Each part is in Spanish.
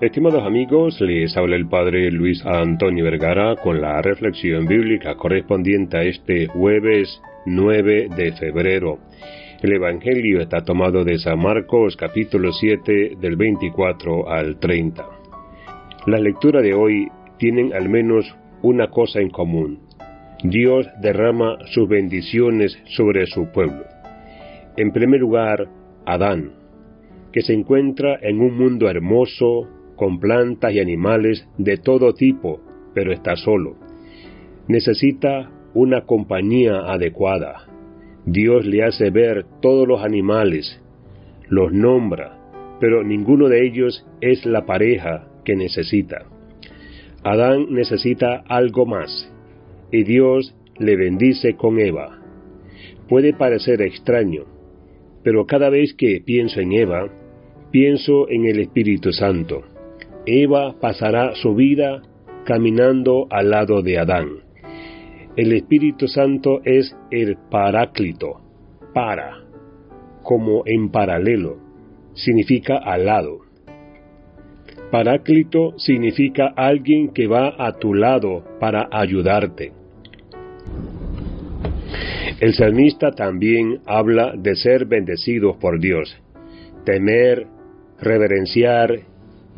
Estimados amigos, les habla el Padre Luis Antonio Vergara con la reflexión bíblica correspondiente a este jueves 9 de febrero. El Evangelio está tomado de San Marcos capítulo 7 del 24 al 30. Las lecturas de hoy tienen al menos una cosa en común. Dios derrama sus bendiciones sobre su pueblo. En primer lugar, Adán, que se encuentra en un mundo hermoso, con plantas y animales de todo tipo, pero está solo. Necesita una compañía adecuada. Dios le hace ver todos los animales, los nombra, pero ninguno de ellos es la pareja que necesita. Adán necesita algo más, y Dios le bendice con Eva. Puede parecer extraño, pero cada vez que pienso en Eva, pienso en el Espíritu Santo. Eva pasará su vida caminando al lado de Adán. El Espíritu Santo es el paráclito, para, como en paralelo, significa al lado. Paráclito significa alguien que va a tu lado para ayudarte. El salmista también habla de ser bendecidos por Dios, temer, reverenciar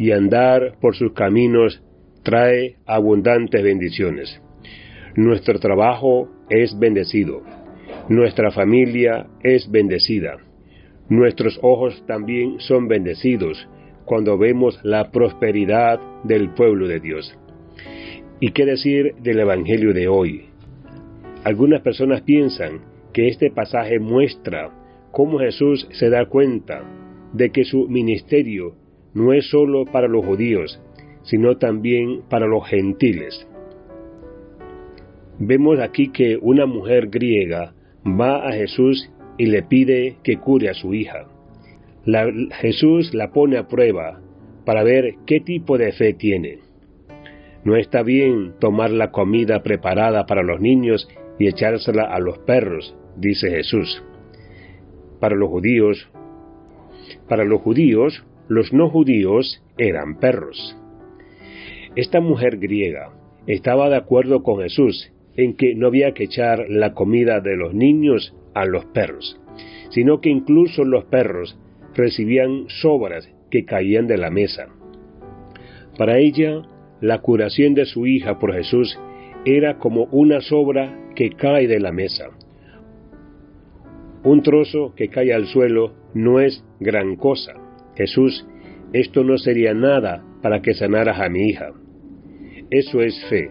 y andar por sus caminos trae abundantes bendiciones. Nuestro trabajo es bendecido, nuestra familia es bendecida, nuestros ojos también son bendecidos cuando vemos la prosperidad del pueblo de Dios. ¿Y qué decir del Evangelio de hoy? Algunas personas piensan que este pasaje muestra cómo Jesús se da cuenta de que su ministerio no es sólo para los judíos, sino también para los gentiles. Vemos aquí que una mujer griega va a Jesús y le pide que cure a su hija. Jesús la pone a prueba para ver qué tipo de fe tiene. No está bien tomar la comida preparada para los niños y echársela a los perros, dice Jesús. Para los judíos, para los judíos, los no judíos eran perros. Esta mujer griega estaba de acuerdo con Jesús en que no había que echar la comida de los niños a los perros, sino que incluso los perros recibían sobras que caían de la mesa. Para ella, la curación de su hija por Jesús era como una sobra que cae de la mesa. Un trozo que cae al suelo no es gran cosa, Jesús, esto no sería nada para que sanaras a mi hija. Eso es fe.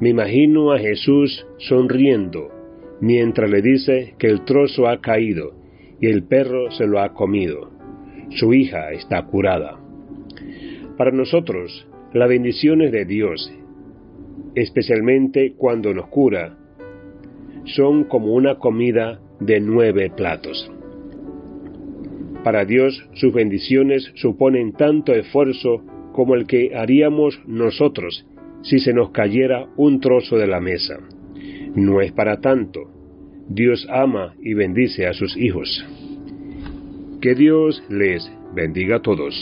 Me imagino a Jesús sonriendo mientras le dice que el trozo ha caído y el perro se lo ha comido. Su hija está curada. Para nosotros, las bendiciones de Dios, especialmente cuando nos cura, son como una comida de nueve platos. Para Dios sus bendiciones suponen tanto esfuerzo como el que haríamos nosotros si se nos cayera un trozo de la mesa. No es para tanto. Dios ama y bendice a sus hijos. Que Dios les bendiga a todos.